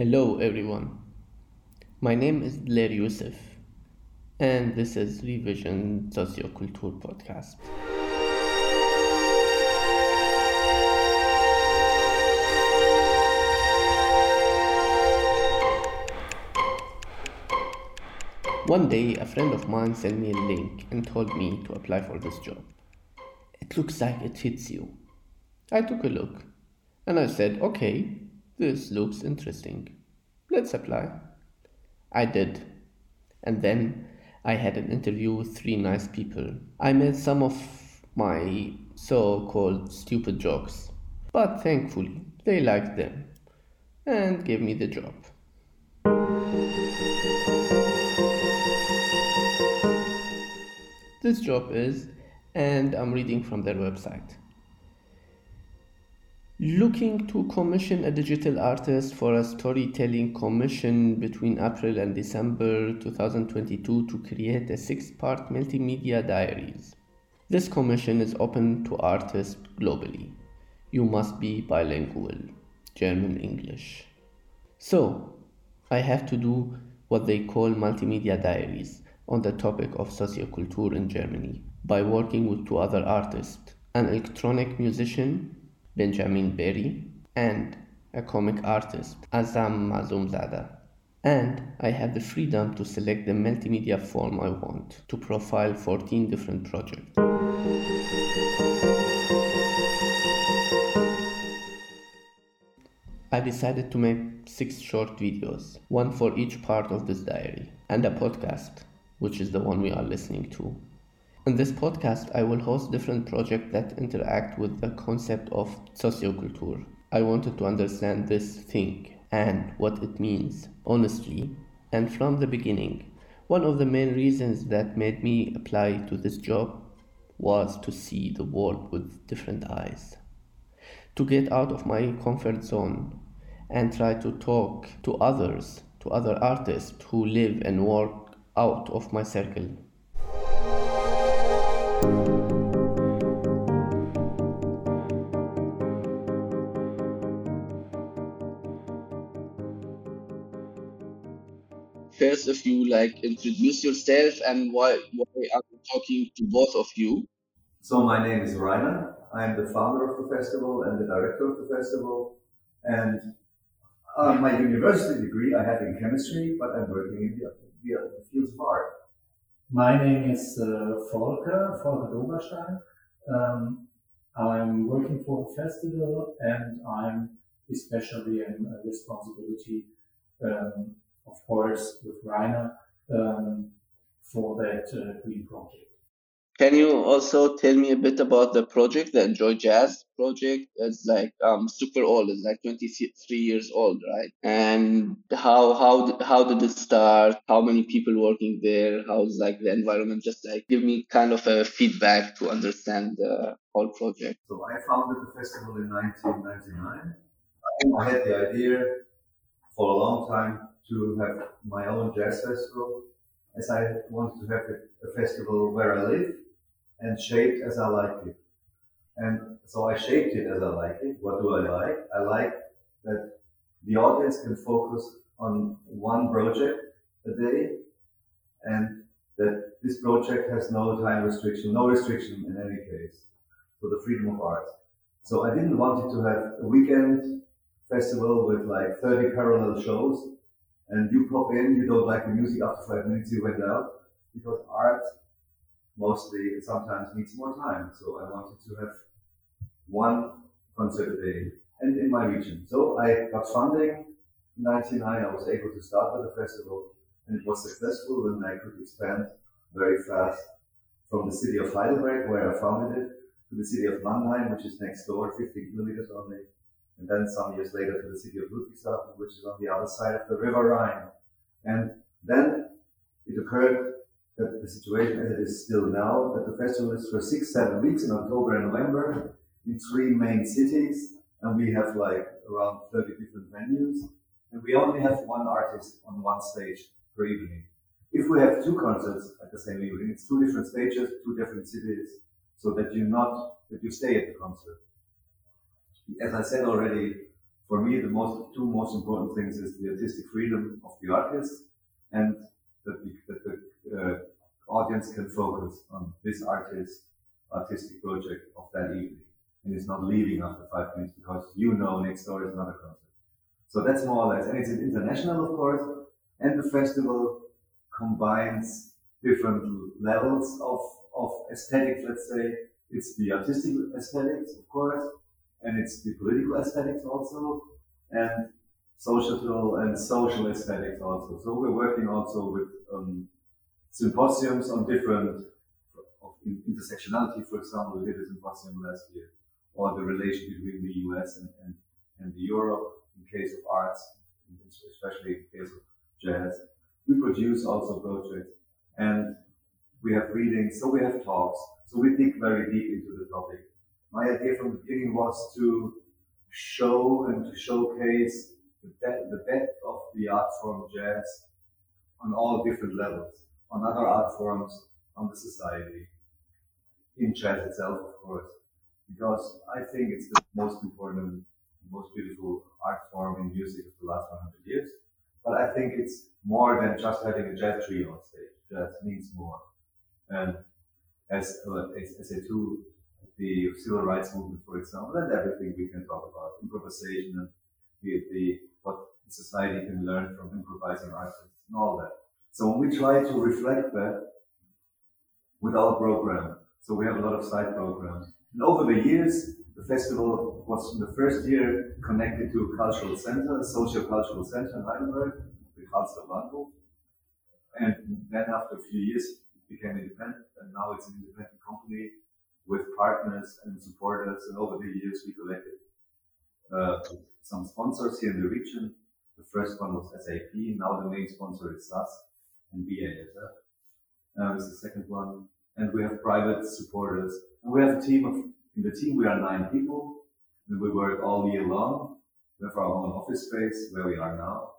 Hello, everyone. My name is Blair Youssef, and this is Revision Socioculture Podcast. One day, a friend of mine sent me a link and told me to apply for this job. It looks like it fits you. I took a look and I said, okay, this looks interesting. Let's apply. I did. And then I had an interview with three nice people. I made some of my so called stupid jokes, but thankfully they liked them and gave me the job. This job is, and I'm reading from their website. Looking to commission a digital artist for a storytelling commission between April and December 2022 to create a six part multimedia diaries. This commission is open to artists globally. You must be bilingual, German English. So, I have to do what they call multimedia diaries on the topic of socioculture in Germany by working with two other artists an electronic musician Benjamin Berry, and a comic artist, Azam Mazumzada. And I have the freedom to select the multimedia form I want to profile 14 different projects. I decided to make six short videos, one for each part of this diary, and a podcast, which is the one we are listening to. In this podcast, I will host different projects that interact with the concept of socioculture. I wanted to understand this thing and what it means, honestly, and from the beginning. One of the main reasons that made me apply to this job was to see the world with different eyes, to get out of my comfort zone and try to talk to others, to other artists who live and work out of my circle. First, if you like introduce yourself and why why I'm talking to both of you. So my name is Rainer. I'm the founder of the festival and the director of the festival. And uh, my university degree I have in chemistry, but I'm working in the, the fields of art. My name is uh, Volker, Volker Doberstein. Um, I'm working for the festival and I'm especially in responsibility, um, of course, with Rainer um, for that uh, green project. Can you also tell me a bit about the project, the Enjoy Jazz project? It's like um super old. It's like 23 years old, right? And how how how did it start? How many people working there? How's like the environment? Just like give me kind of a feedback to understand the whole project. So I founded the festival in 1999. I had the idea for a long time to have my own jazz festival, as I wanted to have a, festival where I live and shaped as I like it. And so I shaped it as I like it. What do I like? I like that the audience can focus on one project a day and that this project has no time restriction, no restriction in any case for the freedom of art. So I didn't want it to have a weekend festival with like 30 parallel shows and you pop in, you don't like the music after five minutes, you went out because art mostly sometimes needs more time. So I wanted to have one concert a day and in my region. So I got funding in 99. I was able to start with the festival and it was successful and I could expand very fast from the city of Heidelberg, where I founded it, to the city of Mannheim, which is next door, 15 kilometers only. And then some years later to the city of Ludwigshafen, which is on the other side of the River Rhine. And then it occurred that the situation as it is still now, that the festival is for six, seven weeks in October and November in three main cities, and we have like around 30 different venues, and we only have one artist on one stage per evening. If we have two concerts at the same evening, it's two different stages, two different cities, so that you not that you stay at the concert. As I said already, for me, the most two most important things is the artistic freedom of the artist and that the, that the uh, audience can focus on this artist artistic project of that evening and it's not leaving after five minutes because you know next door is another concert. So that's more or less, and it's international, of course, and the festival combines different levels of, of aesthetics, let's say. It's the artistic aesthetics, of course, and it's the political aesthetics also, and social and social aesthetics also. So we're working also with um, symposiums on different of intersectionality, for example, we did a symposium last year, or the relation between the US and, and, and the Europe in case of arts, especially in case of jazz. We produce also projects and we have readings, so we have talks. So we dig very deep into the topic. My idea from the beginning was to show and to showcase the depth, the depth of the art form jazz on all different levels, on other art forms, on the society, in jazz itself, of course, because I think it's the most important, most beautiful art form in music of the last 100 years. But I think it's more than just having a jazz trio on stage. Jazz means more. And as, uh, as, as a tool, the civil rights movement, for example, and everything we can talk about, improvisation and the, the what society can learn from improvising artists and all that. So when we try to reflect that with our program, so we have a lot of side programs. And over the years, the festival was in the first year connected to a cultural center, a socio-cultural center in Heidelberg, the Karlsruhe. And then after a few years, it became independent, and now it's an independent company with partners and supporters. And over the years, we collected uh, some sponsors here in the region. The first one was SAP. Now the main sponsor is SAS and BASF. Uh, is the second one. And we have private supporters. And we have a team of, in the team, we are nine people. And we work all year long. We have our own office space where we are now,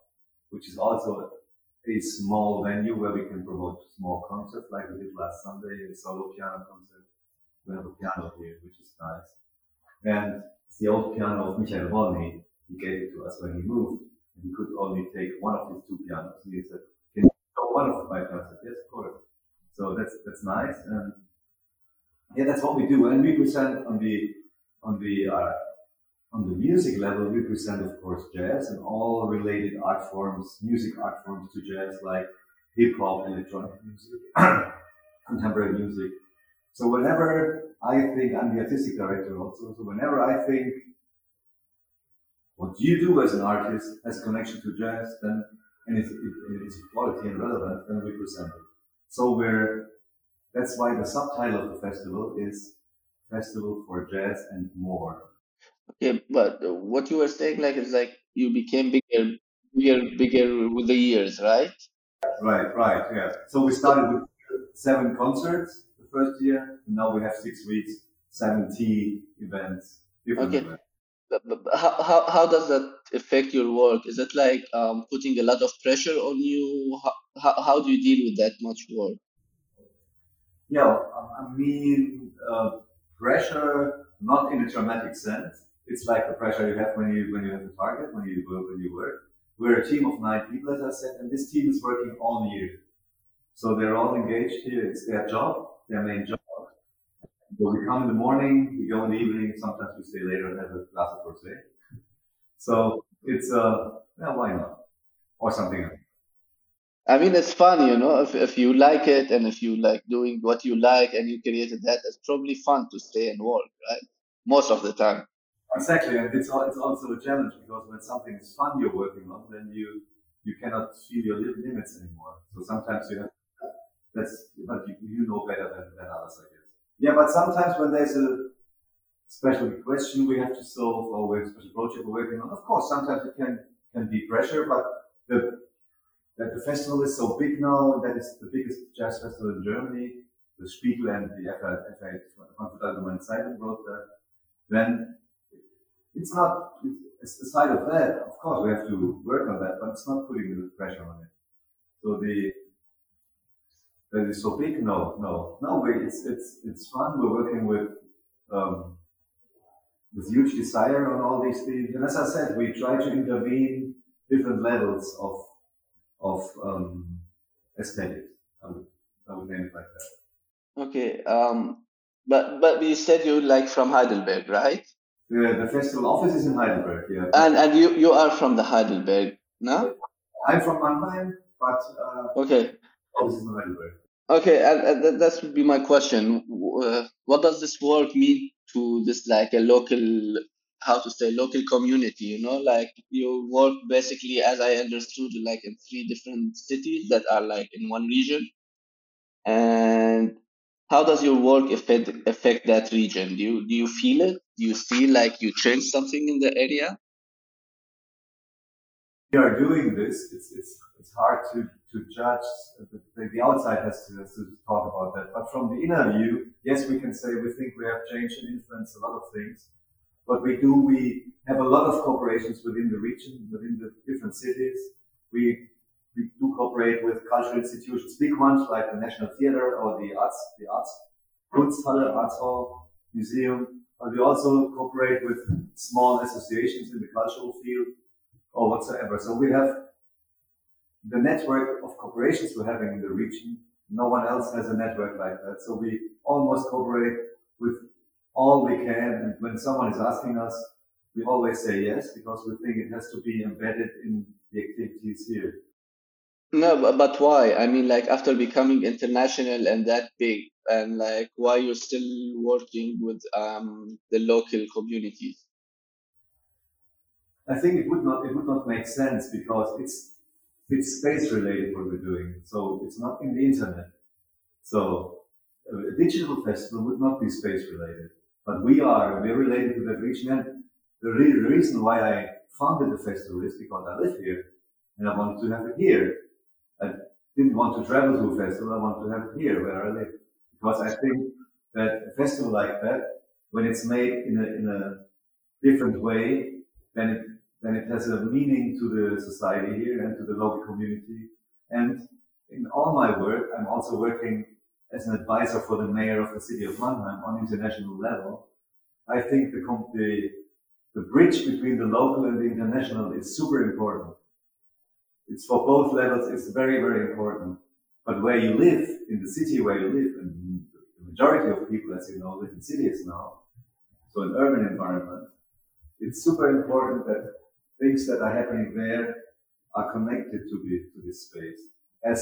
which is also a small venue where we can promote small concerts like we did last Sunday, a solo piano concert. We have a piano here, which is nice. And it's the old piano of Michael Wollny. He gave it to us when he moved. And he could only take one of his two pianos. He said, can you show one of my pianos? Yes, of course. So that's, that's nice. And yeah, that's what we do. And we present on the, on the, uh, on the music level, we present, of course, jazz and all related art forms, music art forms to jazz, like hip hop, electronic music, contemporary music. So whenever I think, I'm the artistic director also, so whenever I think what you do as an artist has connection to jazz, then and it's, it, it's quality and relevant, then we present it. So we're that's why the subtitle of the festival is Festival for Jazz and More. Okay, but what you were saying, like, is like you became bigger, bigger, bigger with the years, right? Right, right, yeah. So we started with seven concerts first year, and now we have six weeks, 70 events, different Okay. events. How, how, how does that affect your work? Is it like um, putting a lot of pressure on you? How, how, how do you deal with that much work? Yeah, I I mean, uh, pressure, not in a dramatic sense. It's like the pressure you have when you when you have a target, when you when you work. We're a team of nine people, as I said, and this team is working all year. So they're all engaged here. It's their job, their main job. So we come in the morning, we go in the evening. Sometimes we stay later and have a glass of rosé. So it's uh, yeah, why not? Or something else. I mean, it's fun, you know, if, if you like it and if you like doing what you like and you created that, it's probably fun to stay and work, right? Most of the time. Exactly, and it's it's also a challenge because when something is fun you're working on, then you you cannot feel your limits anymore. So sometimes you have that's but you, you know better than, than others, I guess. Yeah, but sometimes when there's a special question we have to solve or we have a special project we're working on, of course sometimes it can can be pressure, but the that the festival is so big now, that is the biggest jazz festival in Germany. The Spiegel and the FA, Frankfurt Allgemeine Zeitung wrote that. Then it's not it's aside of that of course we have to work on that but it's not putting the pressure on it so the that is so big no no no we, it's it's it's fun we're working with um with huge desire on all these things. And as I said, we try to intervene different levels of of um, aesthetics. I would, I would name it like that. Okay. Um, but but you said you like from Heidelberg, right? The, the festival office is in Heidelberg, yeah. And and you you are from the Heidelberg, no? I'm from Mannheim, but uh, okay. Office is in Heidelberg. Okay, that, that would be my question. Uh, what does this work mean to this like a local how to say local community you know? Like you work basically as i understood like in three different cities that are like in one region. And how does your work affect affect that region? Do you do you feel it? Do you feel like you change something in the area we are doing this it's it's it's hard to to judge uh, the, the outside has to, has to talk about that but from the inner view yes we can say we think we have changed and influenced a lot of things But we do, we have a lot of cooperations within the region, within the different cities. We we do cooperate with cultural institutions, big ones like the National Theatre or the Arts, the Arts, Kunsthalle, Arts Hall, Museum. But we also cooperate with small associations in the cultural field or whatsoever. So we have the network of corporations we're having in the region. No one else has a network like that. So we almost cooperate with all we can. And when someone is asking us, we always say yes because we think it has to be embedded in the activities here. No, but why? I mean, like after becoming international and that big, and like why you're still working with um, the local communities? I think it would not it would not make sense because it's it's space related what we're doing. So it's not in the internet. So a digital festival would not be space related. But we are, we're related to that region. And the reason why I founded the festival is because I live here and I wanted to have it here. I didn't want to travel to a festival. I wanted to have it here where I live. Because I think that a festival like that, when it's made in a, in a different way, then it, then it has a meaning to the society here and to the local community. And in all my work, I'm also working as an advisor for the mayor of the city of Mannheim on international level, I think the, the, the bridge between the local and the international is super important. It's for both levels, it's very, very important. But where you live, in the city where you live, and the majority of people, as you know, live in cities now, so an urban environment, it's super important that things that are happening there are connected to, the, to this space, as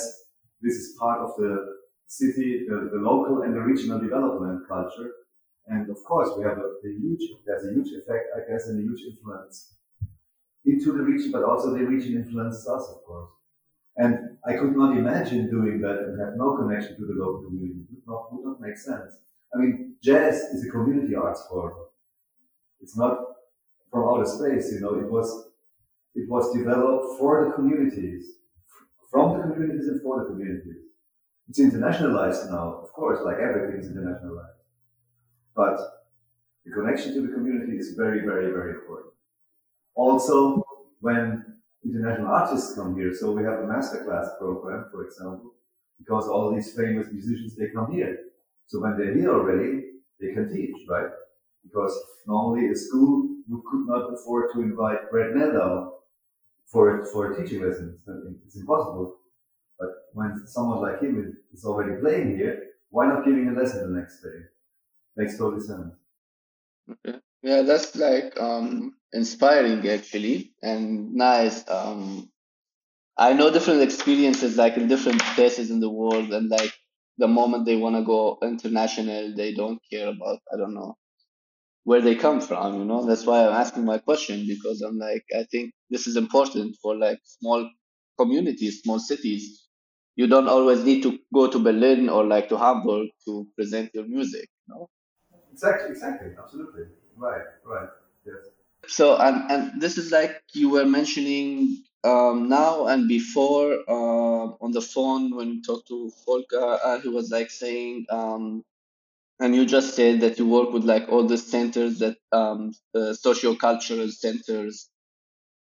this is part of the city, the, the local and the regional development culture. And of course, we have a, a, huge, there's a huge effect, I guess, and a huge influence into the region, but also the region influences us, of course. And I could not imagine doing that and have no connection to the local community. It would not, would not make sense. I mean, jazz is a community arts form. It's not from outer space, you know, it was, it was developed for the communities, from the communities and for the communities. It's internationalized now, of course, like everything is internationalized. But the connection to the community is very, very, very important. Also, when international artists come here, so we have a masterclass program, for example, because all these famous musicians, they come here. So when they're here already, they can teach, right? Because normally a school could not afford to invite Brad Mehldau for, for a teaching lessons. It's impossible. But when someone like him is already playing here, why not giving a lesson the next day? Makes total sense. Okay. Yeah, that's like um, inspiring actually and nice. Um, I know different experiences like in different places in the world and like the moment they want to go international, they don't care about, I don't know, where they come from, you know? That's why I'm asking my question because I'm like, I think this is important for like small communities, small cities you don't always need to go to Berlin or like to Hamburg to present your music. No. Exactly. Exactly. Absolutely. Right. Right. Yes. So and and this is like you were mentioning um, now and before uh, on the phone when you talked to Volker, uh, he was like saying, um, and you just said that you work with like all the centers that um, uh, socio-cultural centers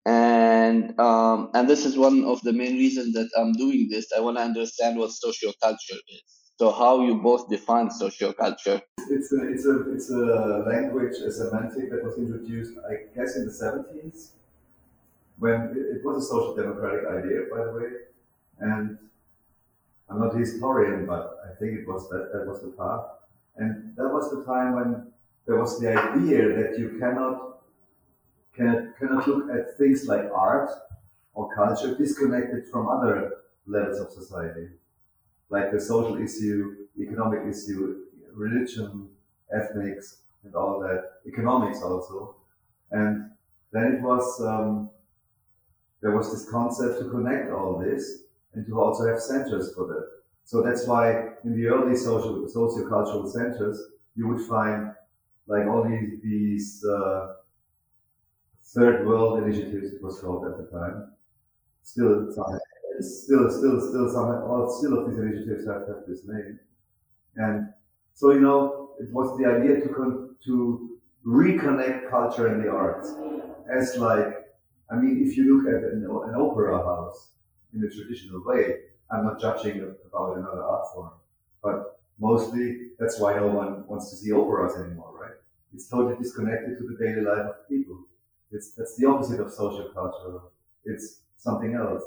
and um, and this is one of the main reasons that I'm doing this. I want to understand what socioculture is. So how you both define socioculture? it's a it's a it's a language, a semantic that was introduced, I guess, in the seventies, when it, it was a social democratic idea, by the way, and I'm not a historian, but I think it was that that was the path, and that was the time when there was the idea that you cannot cannot, cannot look at things like art or culture disconnected from other levels of society, like the social issue, economic issue, religion, ethnics, and all that, economics also. And then it was, um, there was this concept to connect all this and to also have centers for that. So that's why in the early social, socio-cultural centers, you would find like all these, these uh, third world initiatives, it was called at the time. Still, still, still, still some, all still of these initiatives have, have this name. And so, you know, it was the idea to con- to reconnect culture and the arts as like, I mean, if you look at an, an opera house in a traditional way, I'm not judging about another art form, but mostly that's why no one wants to see operas anymore, right? It's totally disconnected to the daily life of people. It's that's the opposite of social culture. It's something else.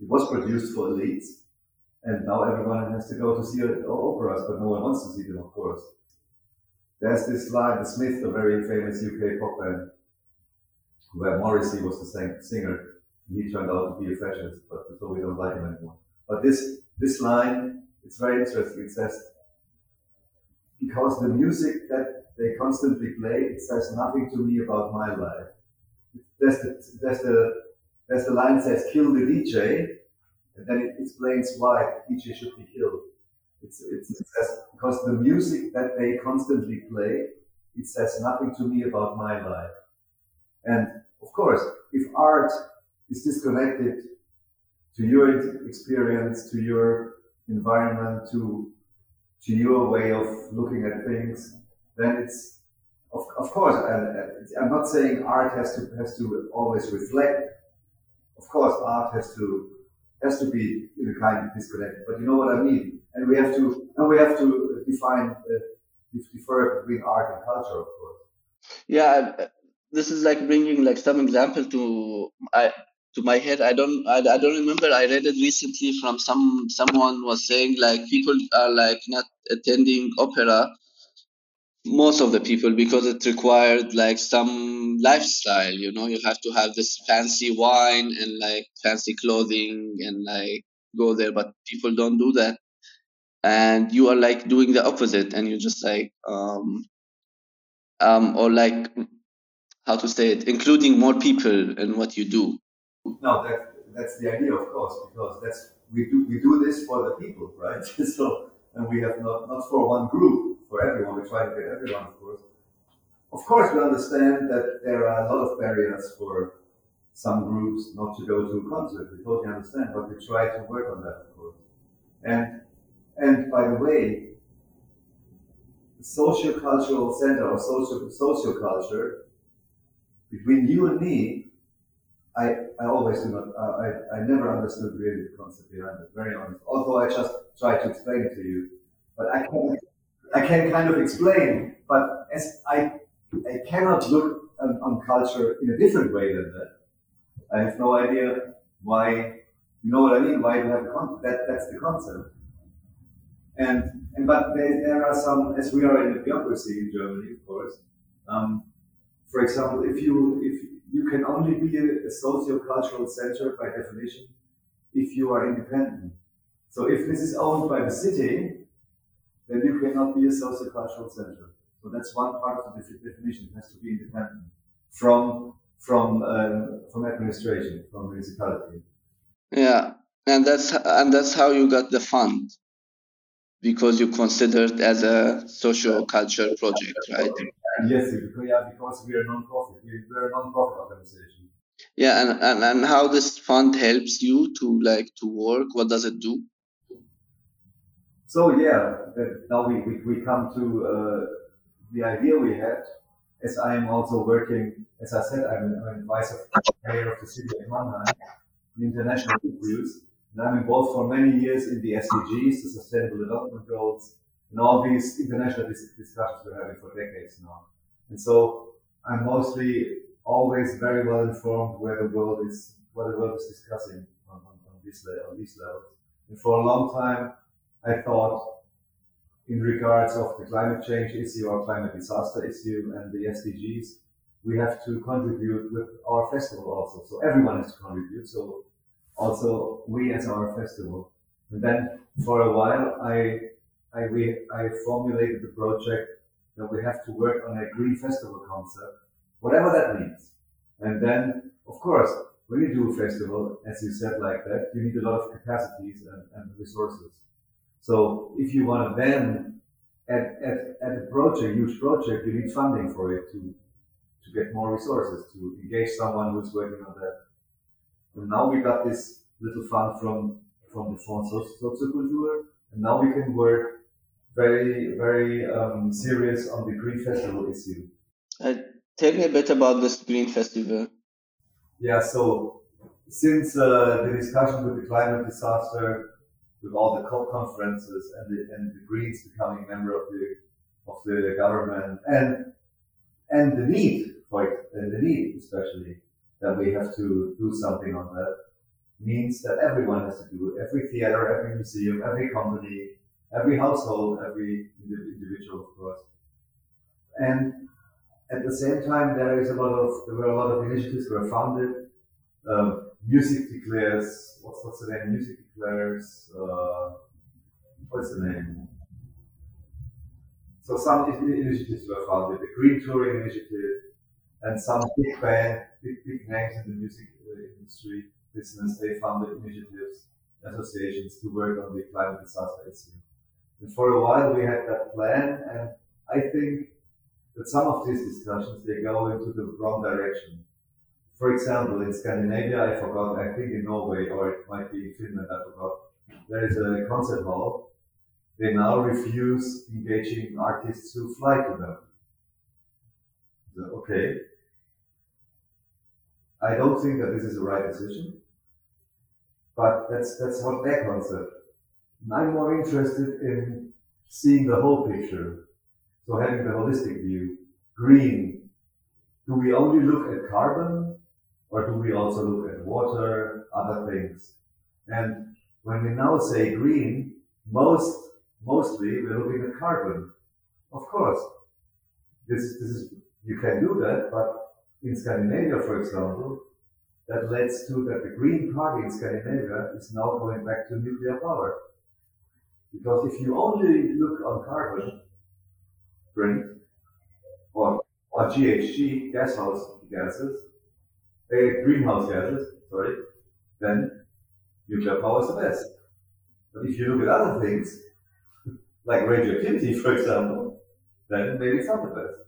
It was produced for elites, and now everyone has to go to see operas, but no one wants to see them, of course. There's this line, The Smiths, a very famous UK pop band, where Morrissey was the same singer, and he turned out to be a fascist, but so we don't like him anymore. But this this line, it's very interesting. It says, because the music that they constantly play, it says nothing to me about my life. There's the, there's the, there's the line says, kill the DJ, and then it explains why the DJ should be killed. It's, it's, it says, because the music that they constantly play, it says nothing to me about my life. And of course, if art is disconnected to your experience, to your environment, to to your way of looking at things, then it's of, of course. And I'm not saying art has to has to always reflect. Of course, art has to has to be in a kind of disconnected. But you know what I mean. And we have to and we have to define uh, differ between art and culture, of course. Yeah, this is like bringing like some example to I to my head i don't I, I don't remember. I read it recently from some someone was saying like people are like not attending opera most of the people because it required like some lifestyle you know? You have to have this fancy wine and like fancy clothing and like go there but people don't do that. And you are like doing the opposite and you just like um um or like how to say it including more people in what you do no, that that's the idea, of course, because that's we do we do this for the people, right? so and we have not not for one group, for everyone. We try to get everyone, of course. Of course, we understand that there are a lot of barriers for some groups not to go to a concert. We totally understand, but we try to work on that, of course. And and by the way, the socio-cultural center or social socio-culture between you and me I, I always do not, uh, I, I never understood really the concept behind it, very honest. Although I just try to explain it to you. But I can, I can kind of explain, but as I, I cannot look on, on culture in a different way than that. I have no idea why, you know what I mean? Why you have con- that, that's the concept. And, and but there, there are some, as we are in a bureaucracy in Germany, of course. Um, for example, if you, if you can only be a, a socio-cultural center by definition if you are independent. So if this is owned by the city, then you cannot be a socio-cultural center. So that's one part of the definition. It has to be independent from from um, from administration, from municipality. Yeah, and that's and that's how you got the fund because you considered as a social culture project, right? Yes, because, yeah, because we are non-profit. We, are a non-profit organization. Yeah, and, and, and how this fund helps you to like to work? What does it do? So yeah, that now we, we, we come to uh, the idea we had. As I am also working, as I said, I'm, I'm vice mayor of the city of Mannheim, the international youth and I'm involved for many years in the SDGs, the Sustainable Development Goals, and all these international dis- discussions we're having for decades now. And so I'm mostly always very well informed where the world is, what the world is discussing on, on, on, this, on these levels. And for a long time, I thought in regards of the climate change issue or climate disaster issue and the SDGs, we have to contribute with our festival also. So everyone has to contribute. So also we as our festival. And then for a while, I, I, we, I formulated the project that we have to work on a green festival concept, whatever that means. And then, of course, when you do a festival, as you said like that, you need a lot of capacities and, and resources. So if you want to then at, at, at a project, huge project, you need funding for it to, to get more resources, to engage someone who's working on that. And now we got this little fund from, from the Fonds Soziokultur, and now we can work very, very um, serious on the Green Festival issue. Uh, tell me a bit about this Green Festival. Yeah, so since uh, the discussion with the climate disaster with all the COP conferences and the, and the Greens becoming member of the of the government and and the need for it, and the need especially that we have to do something on that means that everyone has to do it. Every theater, every museum, every company, every household, every individual, of course. And at the same time, there is a lot of there were a lot of initiatives were funded. Um, music declares what's what's the name? Music declares uh, what's the name? So some initiatives were funded, the Green Touring Initiative, and some big band, big big names in the music uh, industry business, they funded initiatives, associations to work on the climate disaster issue. And for a while we had that plan, and I think that some of these discussions they go into the wrong direction for example, in Scandinavia, I forgot, I think in Norway, or it might be in Finland, I forgot, there is a concert hall. They now refuse engaging artists who fly to them. So, okay. I don't think that this is the right decision, but that's, that's what their concept. I'm more interested in seeing the whole picture. So having the holistic view. Green. Do we only look at carbon or do we also look at water, other things? And when we now say green, most mostly we're looking at carbon. Of course, this, this is you can do that, but in Scandinavia, for example, that leads to that the Green Party in Scandinavia is now going back to nuclear power. Because if you only look on carbon print or, or GHG, gas house gases, uh, greenhouse gases, sorry, then nuclear power is the best. But if you look at other things, like radioactivity, for example, then maybe it's not the best.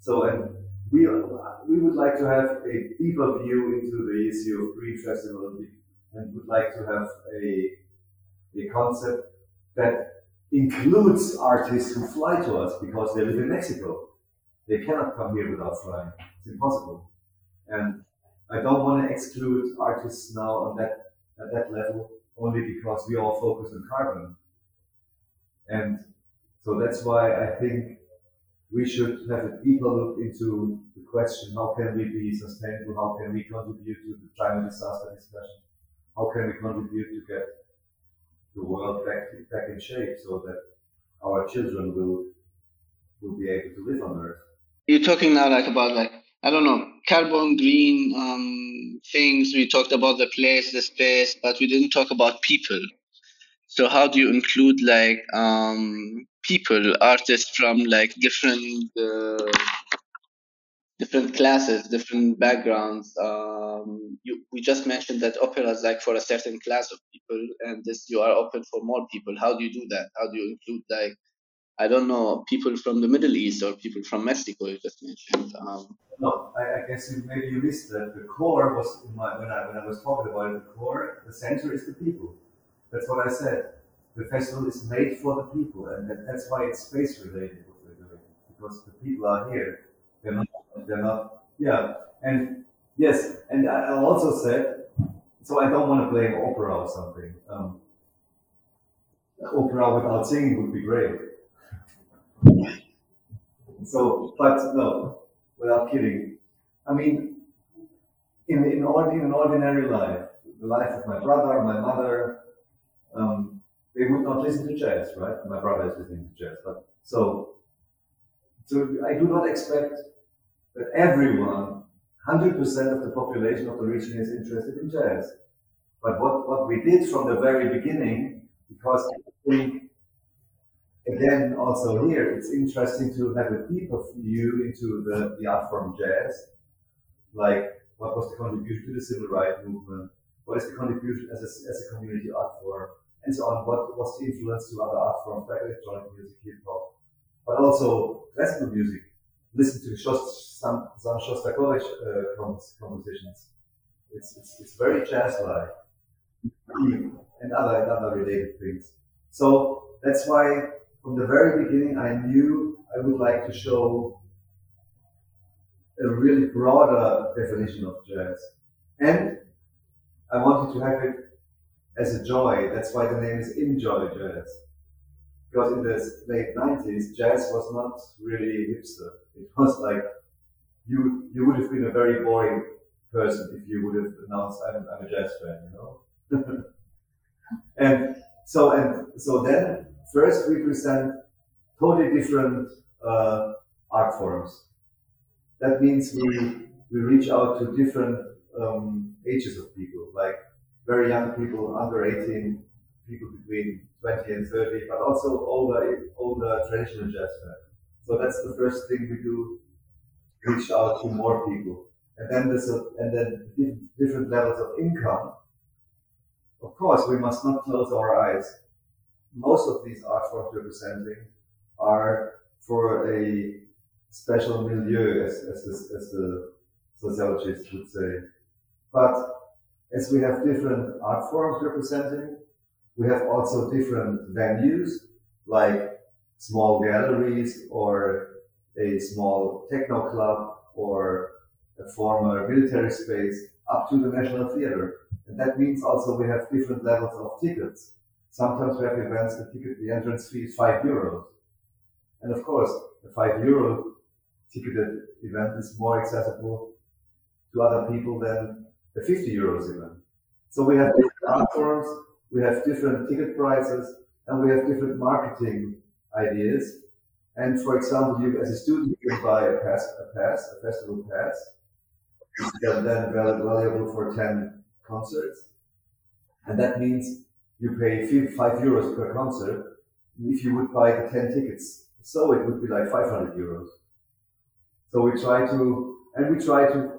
So, and we, we would like to have a deeper view into the issue of green festival and would like to have a, a concept that includes artists who fly to us because they live in Mexico. They cannot come here without flying. It's impossible. And I don't want to exclude artists now on that at that level only because we all focus on carbon. And so that's why I think we should have a deeper look into the question how can we be sustainable, how can we contribute to the climate disaster discussion, how can we contribute to get the world back back in shape so that our children will will be able to live on Earth. You're talking now like about like I don't know, carbon green um, things. We talked about the place, the space, but we didn't talk about people. So how do you include like um, people, artists from like different uh, different classes, different backgrounds? Um, you, we just mentioned that opera is like for a certain class of people, and this you are open for more people. How do you do that? How do you include like I don't know, people from the Middle East or people from Mexico, you just mentioned. Um, no, I, I, guess you, maybe you missed that. The core was, my, when, I, when I was talking about it, the core, the center is the people. That's what I said. The festival is made for the people, and that, that's why it's space related what we're doing, because the people are here. They're not, yeah. And yes, and I also said, so I don't want to play opera or something. Um, opera without singing would be great So, but no, without kidding. I mean, in, in, in an ordinary life, the life of my brother, my mother, um, they would not listen to jazz, right? My brother is listening to jazz, but so, so I do not expect that everyone, 100% of the population of the region is interested in jazz. But what, what we did from the very beginning, because I think, again, also here, it's interesting to have a deeper view into the, the art form jazz, like what was the contribution to the civil rights movement, what is the contribution as a, as a community art form, and so on. What was the influence to other art forms like electronic music, hip hop, but also classical music. Listen to Shost, some some Shostakovich uh, compositions. It's, it's it's very jazz-like, and other and other related things. So that's why from the very beginning I knew I would like to show a really broader definition of jazz, and I wanted to have it as a joy. That's why the name is Enjoy Jazz. Because in the late 90s, jazz was not really hipster. It was like you you would have been a very boring person if you would have announced I'm, I'm a jazz fan, you know. and so and so then first we present totally different uh, art forms. That means we we reach out to different um, ages of people, like very young people, under 18, people between 20 and 30, but also older, older traditional jazz fans. So that's the first thing we do, reach out to more people. And then there's a, and then different levels of income. Of course, we must not close our eyes. Most of these art forms we're presenting are for a special milieu, as, as, as the sociologists would say. But as we have different art forms representing, we have also different venues like small galleries or a small techno club or a former military space up to the National Theatre. And that means also we have different levels of tickets. Sometimes we have events, the ticket, the entrance fee is five euros. And of course, a five euro ticketed event is more accessible to other people than the 50 euros event. So we have different art forms, we have different ticket prices, and we have different marketing ideas. And for example, you as a student, you can buy a pass, a pass, a festival pass, and then valuable for 10 concerts. And that means you pay five euros per concert if you would buy the 10 tickets. So it would be like 500 euros. So we try to, and we try to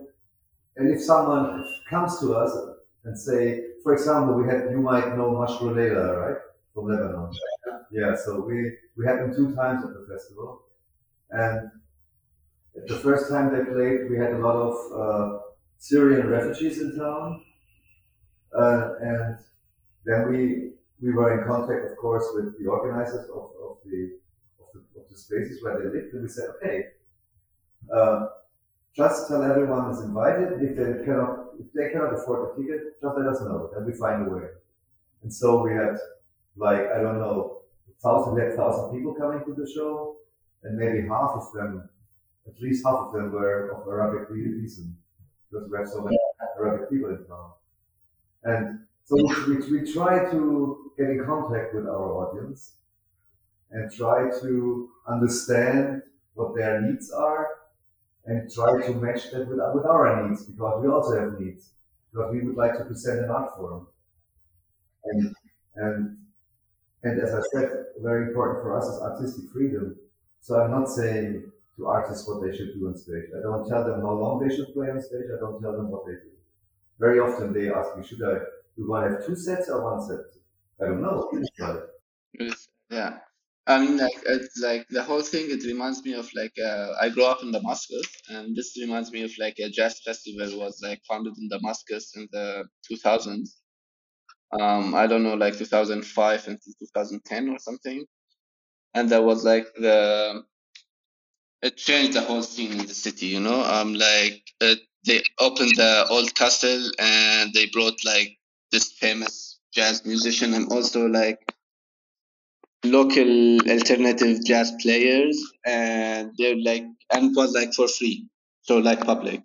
and if someone comes to us and say, for example, we had, you might know Mashrou' Leila, right? From Lebanon. Yeah, so we, we had them two times at the festival. And the first time they played, we had a lot of uh, Syrian refugees in town. Uh, and then we, we were in contact, of course, with the organizers of, of, the, of, the, of the spaces where they lived. And we said, okay, uh, just tell everyone is invited. If they cannot, if they cannot afford a ticket, just let us know. Then we find a way. And so we had like I don't know, thousand we had thousand people coming to the show, and maybe half of them, at least half of them were of Arabic reason, because we have so many Arabic people in town. And so we, we try to get in contact with our audience and try to understand what their needs are and try to match that with, with our needs because we also have needs because we would like to present an art form. And, and, and as I said, very important for us is artistic freedom. So I'm not saying to artists what they should do on stage. I don't tell them how long they should play on stage. I don't tell them what they do. Very often they ask me, should I, do I have two sets or one set? I don't know. Yeah. I mean, like it's like the whole thing. It reminds me of like uh, I grew up in Damascus, and this reminds me of like a jazz festival was like founded in Damascus in the 2000s. Um, I don't know, like 2005 until 2010 or something, and that was like the it changed the whole scene in the city. You know, um, like it, they opened the old castle and they brought like this famous jazz musician and also like local alternative jazz players, and they're like, and was like for free, so like public.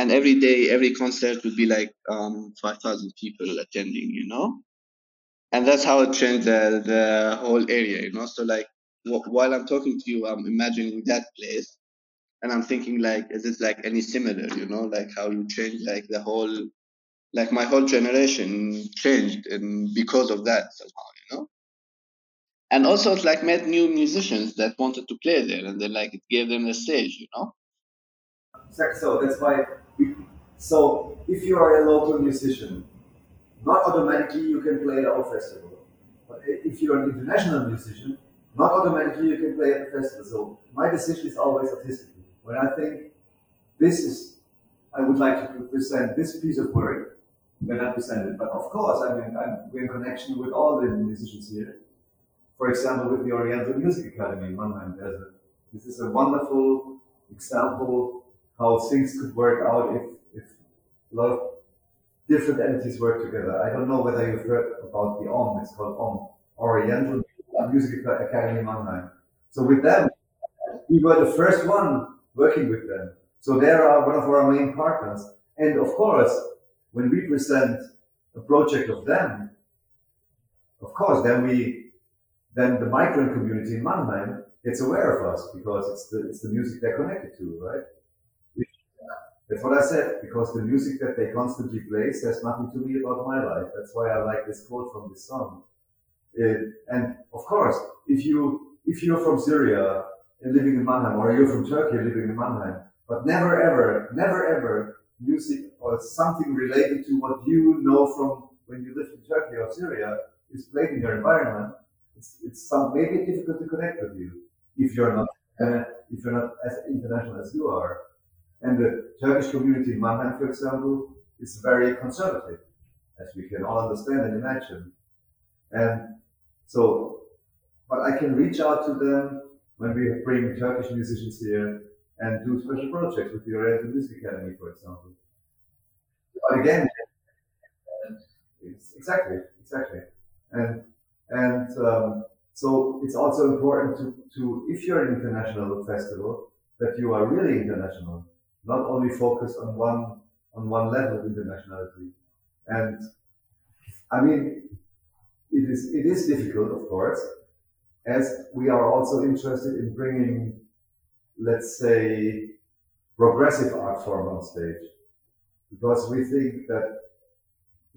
And every day, every concert would be like um, 5,000 people attending, you know? And that's how it changed the, the whole area, you know? So, like, wh- while I'm talking to you, I'm imagining that place and I'm thinking, like, is it like any similar, you know? Like, how you change, like, the whole, like, my whole generation changed and because of that somehow, you know? and also it's like met new musicians that wanted to play there and then like it gave them a stage you know Exactly. So that's why. We, so if you are a local musician, not automatically you can play at our festival. But if you're an international musician, not automatically you can play at the festival. So my decision is always artistic. When I think this is, I would like to present this piece of work, then I present it. But of course, I mean, I'm, we're in connection with all the musicians here. For example, with the Oriental Music Academy in Mannheim, there's this is a wonderful example how things could work out if, if a lot of different entities work together. I don't know whether you've heard about the OM, it's called OM, Oriental Music Academy Mannheim. So with them, we were the first one working with them. So they are one of our main partners. And of course, when we present a project of them, of course, then we, then the migrant community in Mannheim gets aware of us because it's the, it's the music they're connected to, right? That's what I said, because the music that they constantly play says nothing to me about my life. That's why I like this quote from this song. Uh, and of course, if you if you're from Syria and living in Mannheim, or you're from Turkey living in Mannheim, but never ever, never ever music or something related to what you know from when you lived in Turkey or Syria is played in your environment, it's, it's some maybe difficult to connect with you if you're not uh, if you're not as international as you are. And the Turkish community in Mannheim, for example, is very conservative, as we can all understand and imagine. And so, but I can reach out to them when we bring Turkish musicians here and do special projects with the Oriental Music Academy, for example. But again, exactly, exactly, and and um, so it's also important to, to if you're an international festival that you are really international, not only focus on one on one level of internationality. And I mean, it is it is difficult, of course, as we are also interested in bringing, let's say, progressive art form on stage, because we think that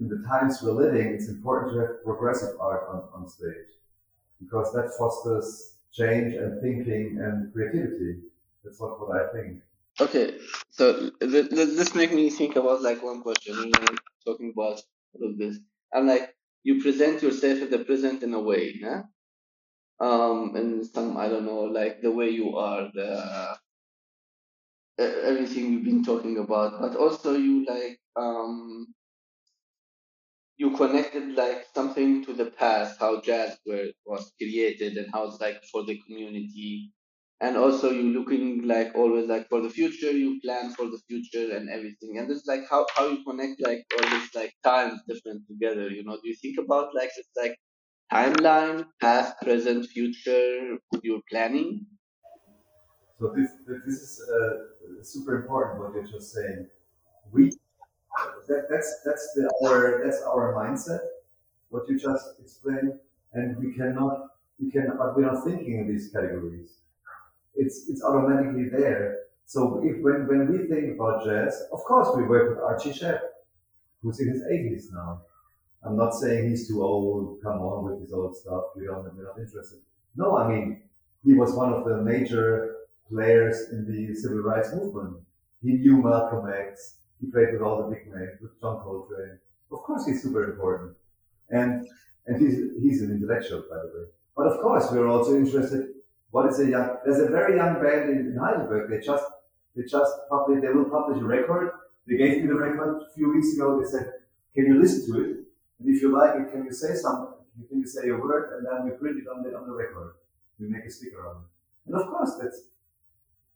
in the times we're living, it's important to have progressive art on, on stage, because that fosters change and thinking and creativity. That's what, what I think. Okay, so th- th- this make me think about like one question. You know, talking about all of this, I'm like, you present yourself at the present in a way, yeah? Um, and some I don't know, like the way you are, the everything we've been talking about, but also you like um you connected like something to the past, how jazz were, was created and how it's like for the community. And also you looking like always like for the future, you plan for the future and everything. And it's like how, how you connect like all this like times different together, you know, do you think about like this like timeline, past, present, future, your planning? So this this is uh, super important what you're just saying. We that, that's that's the our that's our mindset. What you just explained, and we cannot we can but we're thinking in these categories. It's it's automatically there. So if when when we think about jazz, of course we work with Archie Shepp, who's in his 80s now. I'm not saying he's too old. Come on with his old stuff. We don't we're not interested. No, I mean he was one of the major players in the civil rights movement. He knew Malcolm X. He played with all the big names, with John Coltrane. Of course, he's super important, and and he's he's an intellectual, by the way. But of course, we're also interested. What is a young? There's a very young band in, in Heidelberg. They just they just publish. They will publish a record. They gave me the record a few weeks ago. They said, "Can you listen to it? And if you like it, can you say something? Can you say a word? And then we print it on the on the record. We make a sticker on it. And of course, that's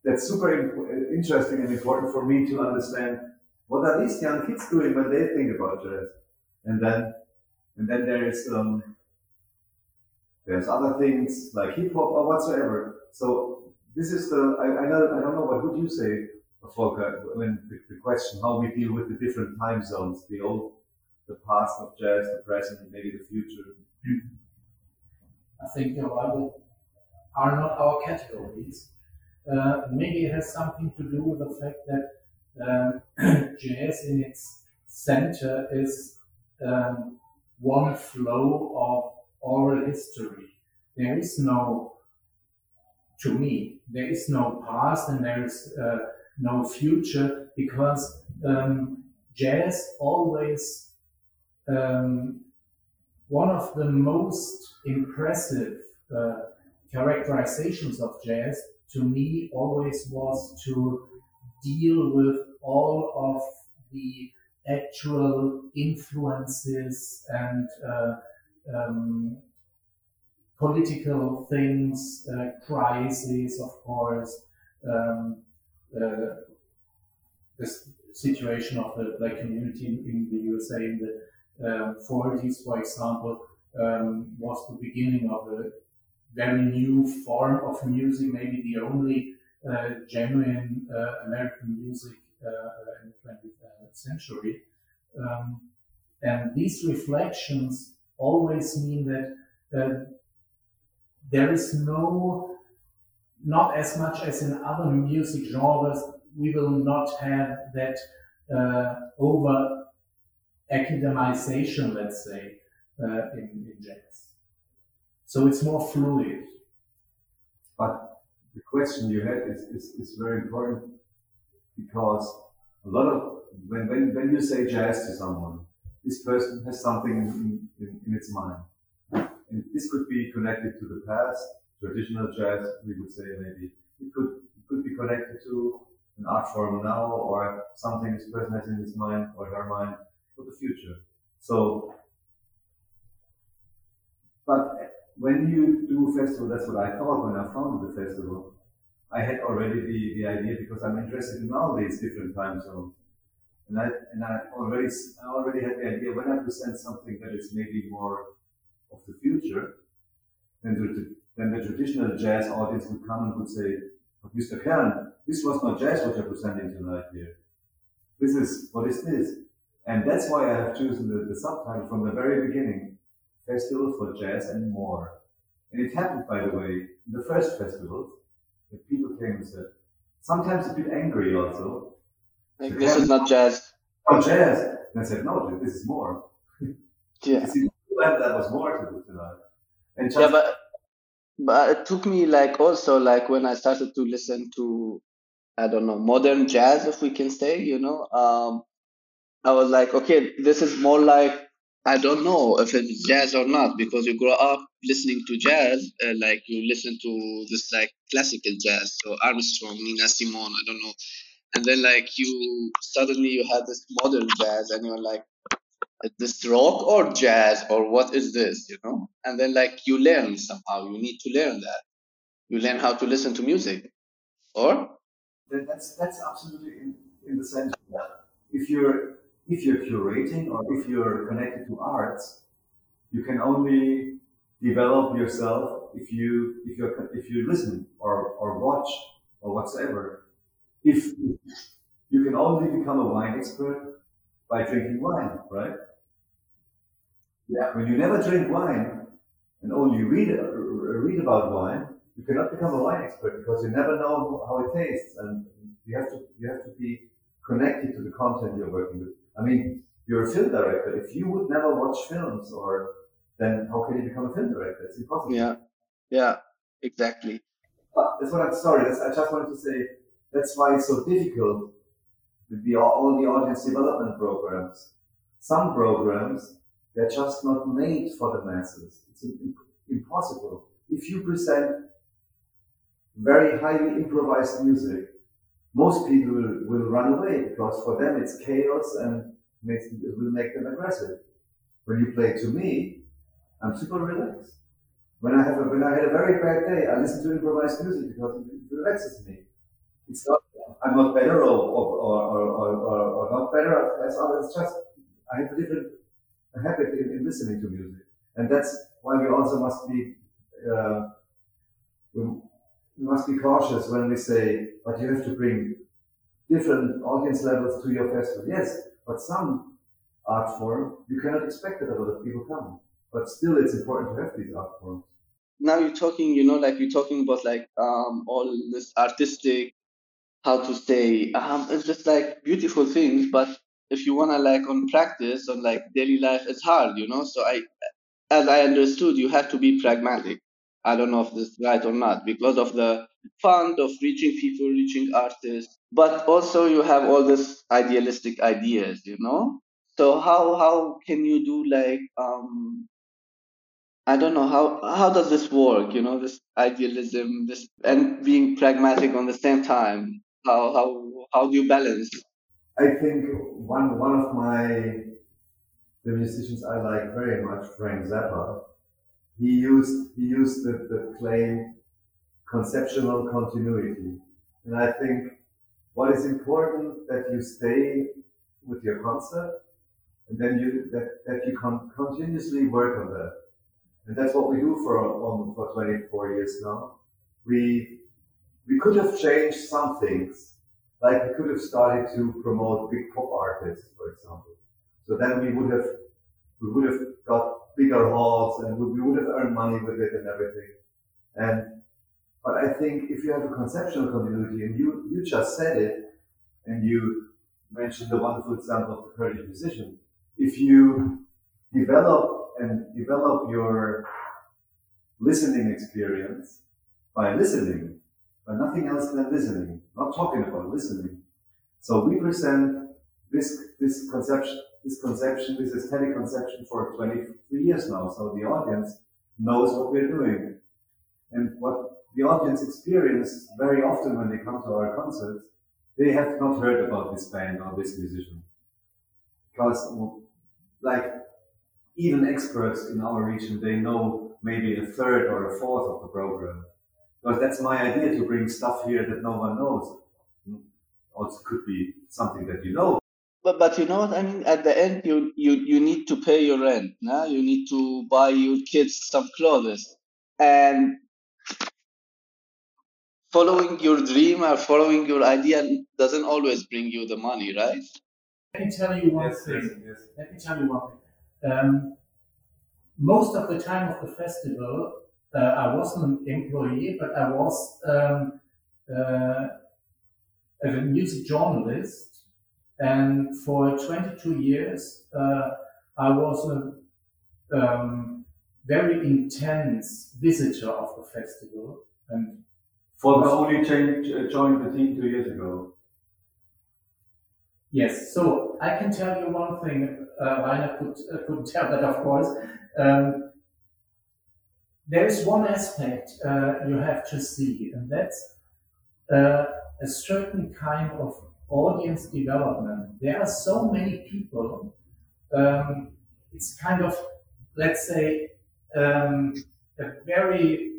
that's super im- interesting and important for me to understand what are these young kids doing when they think about jazz. And then and then there is um, There's other things like hip hop or whatsoever. So this is the I, I don't I don't know what would you say, Volker, when the, the question how we deal with the different time zones, the old, the past of jazz, the present, and maybe the future. I think you're. Are not our categories. Uh, maybe it has something to do with the fact that um, jazz in its center is um, one flow of oral history. There is no, to me, there is no past and there is uh, no future because um, jazz always, um, one of the most impressive uh, characterizations of jazz to me always was to deal with all of the actual influences and uh, um, political things, uh, crises, of course, um, uh, the situation of the black community in, in the USA in the um, 40s, for example, um, was the beginning of a very new form of music, maybe the only uh, genuine uh, American music uh, in the 20th century. Um, and these reflections always mean that uh, there is no, not as much as in other music genres, we will not have that uh, over academization, let's say, uh, in, in jazz. So it's more fluid. But the question you had is, is, is very important because a lot of, when, when, when you say jazz to someone, this person has something in, in, in its mind. And this could be connected to the past, traditional jazz, we would say maybe. It could, it could be connected to an art form now or something this person has in his mind or her mind for the future. So, but when you do festival, that's what I thought when I founded the festival. I had already the, the idea because I'm interested in all these different time zones. And I, and I already, I already had the idea when I present something that is maybe more of the future, then the, then the traditional jazz audience would come and would say, but Mr. Kern, this was not jazz what you're presenting tonight here. This is, what is this? And that's why I have chosen the, the subtitle from the very beginning, Festival for Jazz and More. And it happened, by the way, in the first festival, that people came and said, sometimes a bit angry also. Like, this is not jazz. Oh, jazz. And I said, no, this is more. Yeah. that was more to do tonight. And just, yeah, but but it took me like also like when I started to listen to I don't know modern jazz, if we can say, you know, um, I was like, okay, this is more like I don't know if it's jazz or not because you grow up listening to jazz, uh, like you listen to this like classical jazz, so Armstrong, Nina Simone, I don't know, and then like you suddenly you had this modern jazz, and you're like, is this rock or jazz or what is this, you know? And then like you learn somehow, you need to learn that. You learn how to listen to music, or that's that's absolutely in, in the sense that if you're if you're curating or if you're connected to arts, you can only develop yourself if you if you if you listen or or watch or whatsoever. If you can only become a wine expert by drinking wine, right? Yeah. When you never drink wine and only read read about wine, you cannot become a wine expert because you never know how it tastes, and you have to you have to be connected to the content you're working with. I mean, you're a film director. If you would never watch films, or then how can you become a film director? It's impossible. Yeah, yeah, exactly. But that's what I'm sorry. That's, I just wanted to say that's why it's so difficult with the, all the audience development programs. Some programs they're just not made for the masses. It's impossible. If you present very highly improvised music, most people will, will run away because for them it's chaos and makes, it will make them aggressive. When you play to me, I'm super relaxed. When I have a, when I had a very bad day, I listen to improvised music because it relaxes me. It's not I'm not better or or, or, or, not better as others. It's just I have a different habit in, in listening to music, and that's why we also must be uh, we must be cautious when we say, but you have to bring different audience levels to your festival. Yes, but some art form, you cannot expect that a lot of people come. But still, it's important to have these art forms. Now you're talking, you know, like you're talking about like um, all this artistic, how to say, um, it's just like beautiful things. But if you wanna like on practice on like daily life, it's hard, you know. So I, as I understood, you have to be pragmatic. I don't know if this is right or not because of the fund of reaching people, reaching artists, but also you have all this idealistic ideas, you know. So how how can you do like um I don't know how how does this work, you know, this idealism, this and being pragmatic on the same time. How how how do you balance? I think one one of my the musicians I like very much, Frank Zappa, he used he used the, the claim conceptual continuity. And I think what is important that you stay with your concept and then you that, that you can continuously work on that. And that's what we do for um, for 24 years now. We we could have changed some things, like we could have started to promote big pop artists, for example. So then we would have we would have got bigger halls and we would have earned money with it and everything. And but I think if you have a conceptual continuity, and you you just said it, and you mentioned the wonderful example of the Kurdish musician, if you develop and develop your listening experience by listening, by nothing else than listening, not talking about listening. So we present this this conception, this conception, this aesthetic conception for 23 years now. So the audience knows what we're doing. And what the audience experience very often when they come to our concerts, they have not heard about this band or this musician. Because like even experts in our region, they know maybe a third or a fourth of the program. Because that's my idea to bring stuff here that no one knows. Also could be something that you know. But but you know what I mean? At the end you you, you need to pay your rent, nah? you need to buy your kids some clothes. And following your dream or following your idea doesn't always bring you the money, right? Let me tell you one Yes, thing. yes, yes. Let me tell you one thing. Um, most of the time of the festival, uh, I wasn't an employee, but I was um, uh, a music journalist, and for 22 years, uh, I was a um, very intense visitor of the festival, and for the only changed, uh, joined the team two years ago. Yes, so I can tell you one thing. Uh, Rainer could uh, could tell that, of course. Um, there is one aspect uh, you have to see, and that's uh, a certain kind of audience development. There are so many people. Um, it's kind of, let's say, um, a very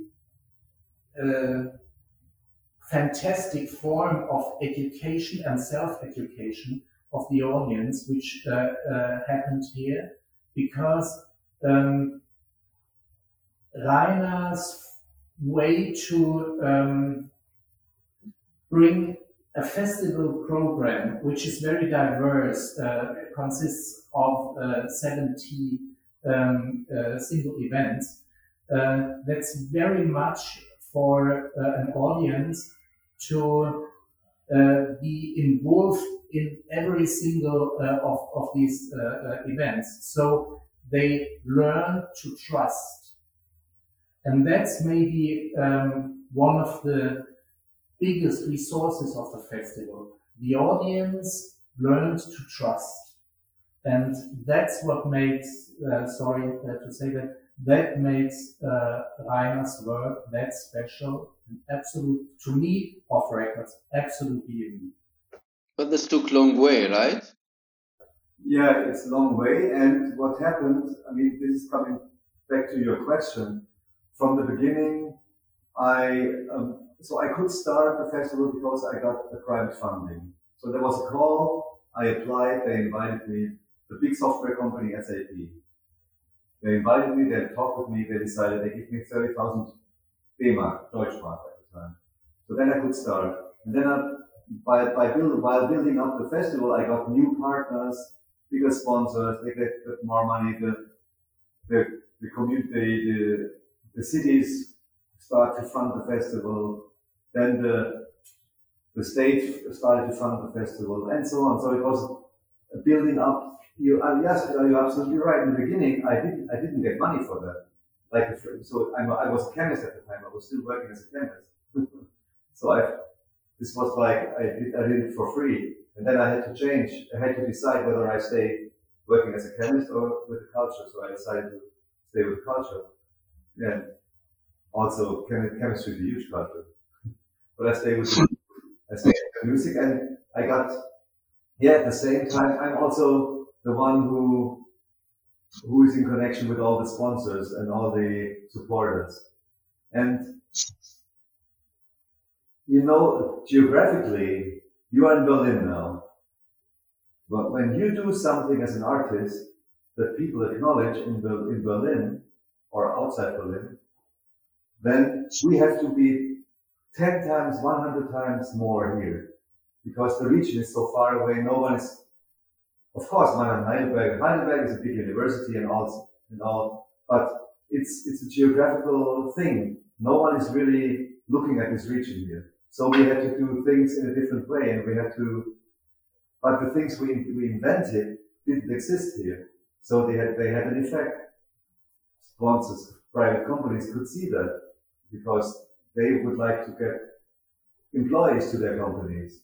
uh, fantastic form of education and self-education of the audience, which uh, uh, happened here, because um, Rainer's way to um, bring a festival program, which is very diverse, uh, consists of uh, 70 um, uh, single events. Uh, that's very much for uh, an audience to uh, be involved in every single of, of these events. So they learn to trust. And that's maybe um, one of the biggest resources of the festival. The audience learned to trust. And that's what makes, uh, sorry to say that, that makes uh, Rainer's work that special and absolute, to me, off records, absolutely unique. But this took long way, right? Yeah, it's a long way. And what happened, I mean, this is coming back to your question. From the beginning, I, um, so I could start the festival because I got the private funding. So there was a call, I applied, they invited me, the big software company SAP. They invited me, they talked with me, they decided they give me 30,000 D-Mark, Deutschmark at the time. So then I could start. And then I, by, by build, while building up the festival, I got new partners, bigger sponsors, they get more money, the, the, the community, the, the cities start to fund the festival, then the, the state started to fund the festival, and so on. So it was building up. You, uh, yes, you're absolutely right. In the beginning, I didn't, I didn't get money for that. Like, so I'm, I was a chemist at the time. I was still working as a chemist. so I, this was like I did, I did it for free, and then I had to change. I had to decide whether I stay working as a chemist or with the culture. So I decided to stay with culture. And also, chemistry is a huge culture. but I stay with I stay with music, and I got yeah. At the same time, I'm also the one who who is in connection with all the sponsors and all the supporters. And you know, geographically, you are in Berlin now. But when you do something as an artist that people acknowledge in, in Berlin or outside Berlin, then we have to be 10 times, 100 times more here because the region is so far away. No one is, of course, Mannheim, Heidelberg. Heidelberg is a big university and all, and all, but it's, it's a geographical thing. No one is really looking at this region here. So we had to do things in a different way and we had to, but the things we, we invented didn't exist here. So they had, they had an effect. Sponsors, private companies could see that because they would like to get employees to their companies.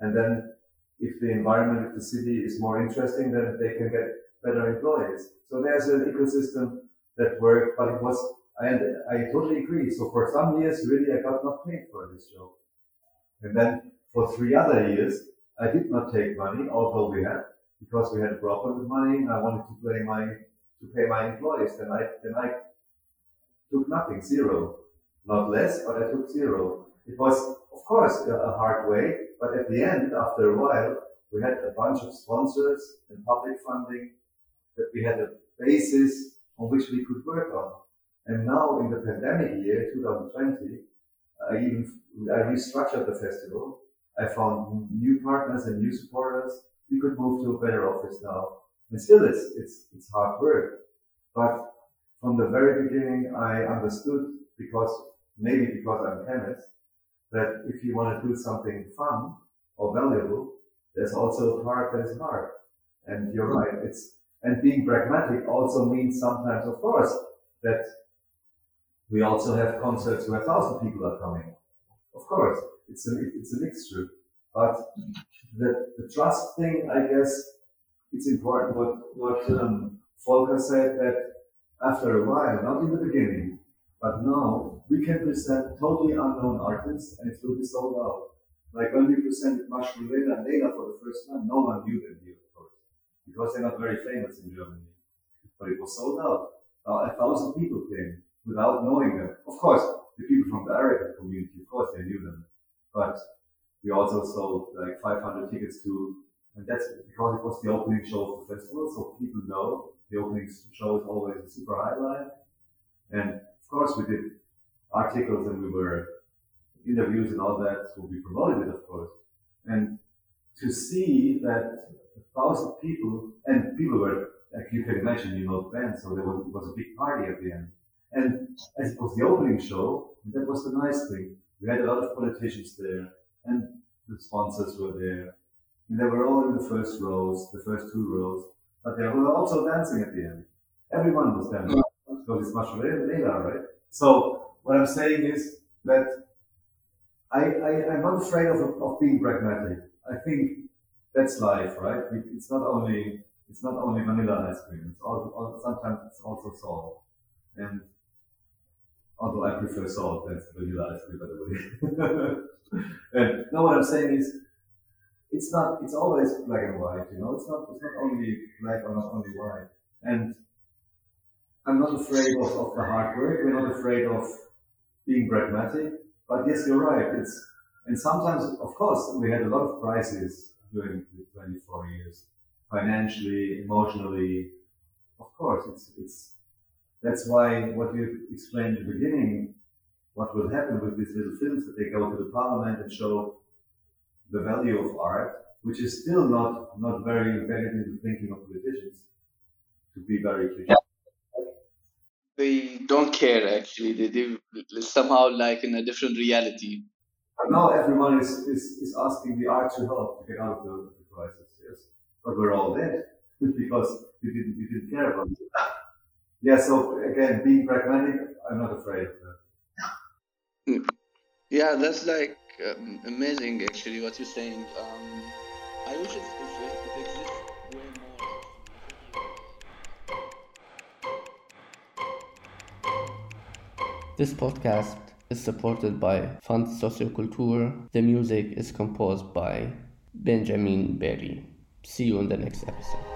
And then if the environment of the city is more interesting, then they can get better employees. So there's an ecosystem that worked, but it was, I, I totally agree. So for some years, really, I got not paid for this job. And then for three other years, I did not take money, although we had, because we had a problem with money. I wanted to play my, to pay my employees. Then I, then I took nothing, zero. Not less, but I took zero. It was, of course, a hard way, but at the end, after a while, we had a bunch of sponsors and public funding that we had a basis on which we could work on. And now in the pandemic year, 2020, I even I restructured the festival. I found new partners and new supporters. We could move to a better office now. And still it's, it's, it's hard work. But from the very beginning, I understood because maybe because I'm a chemist, that if you want to do something fun or valuable, there's also a part that is hard. And you're mm-hmm. right. It's, and being pragmatic also means sometimes, of course, that we also have concerts where a thousand people are coming. Of course, it's a, it's a mixture. But the, the trust thing, I guess, it's important. What, what um, Volker said that after a while, not in the beginning, but now we can present totally unknown artists and it will be sold out. Like when we presented Mashrou' Leila and Leila for the first time, no one knew them here, of course, because they're not very famous in Germany. But it was sold out. A thousand people came without knowing them. Of course, the people from the Arabic community, of course, they knew them. But we also sold like 500 tickets to, and that's because it was the opening show of the festival, so people know the opening show is always a super highlight. And of course, we did articles and we were interviews and all that. So we promoted it, of course. And to see that a thousand people, and people were, like you can imagine, you know, band, so there was, was a big party at the end. And as it was the opening show, that was the nice thing. We had a lot of politicians there, and the sponsors were there. They were all in the first rows, the first two rows, but they were also dancing at the end. Everyone was dancing because it's much later, right? So what I'm saying is that I, I, am not afraid of, of being pragmatic. I think that's life, right? It's not only it's not only vanilla ice cream. It's also, sometimes it's also salt. And although I prefer salt, that's vanilla ice cream, by the way. and no, what I'm saying is, it's not. It's always black and white. You know, it's not. It's not only black or not only white. And I'm not afraid of, of the hard work. We're not afraid of being pragmatic. But yes, you're right. It's and sometimes, of course, we had a lot of crises during the 24 years, financially, emotionally. Of course, it's it's That's why what you explained in the beginning, what will happen with these little films that they go to the parliament and show the value of art, which is still not, not very embedded in the thinking of politicians, to be very clear. They don't care actually. They, they somehow like in a different reality. Now everyone is, is, is asking the art to help to get out of the, the crisis, yes. But we're all dead because you didn't, you didn't care about it. Yeah, so again, being pragmatic, I'm not afraid of that. Yeah, that's like um, amazing actually what you're saying. Um, I wish it, it exists way more. This podcast is supported by Fonds Soziokultur. The music is composed by Benjamin Berry. See you in the next episode.